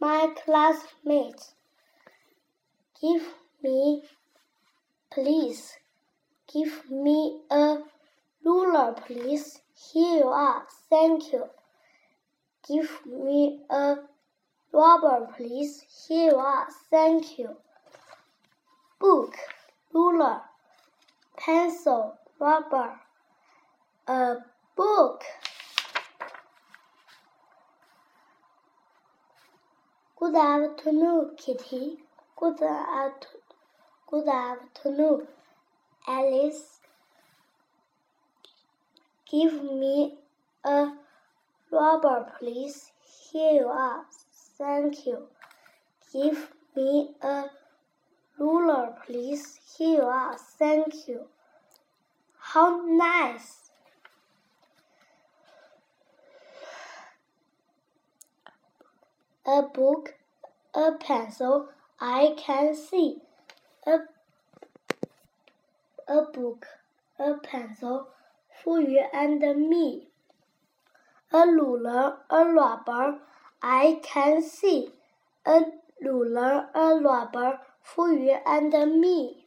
my classmates. Give me, please. Give me a ruler, please. Here you are. Thank you. Give me a rubber, please. Here you are. Thank you. Book, ruler, pencil, rubber. A book. Good afternoon, Kitty. Good afternoon. Alice. Give me a rubber, please. Here you are. Thank you. Give me a ruler, please. Here you are. Thank you. How nice! A book, a pencil, I can see. A, a book, a pencil, for you and me. A ruler, a rubber, I can see. A ruler, a rubber, for you and me.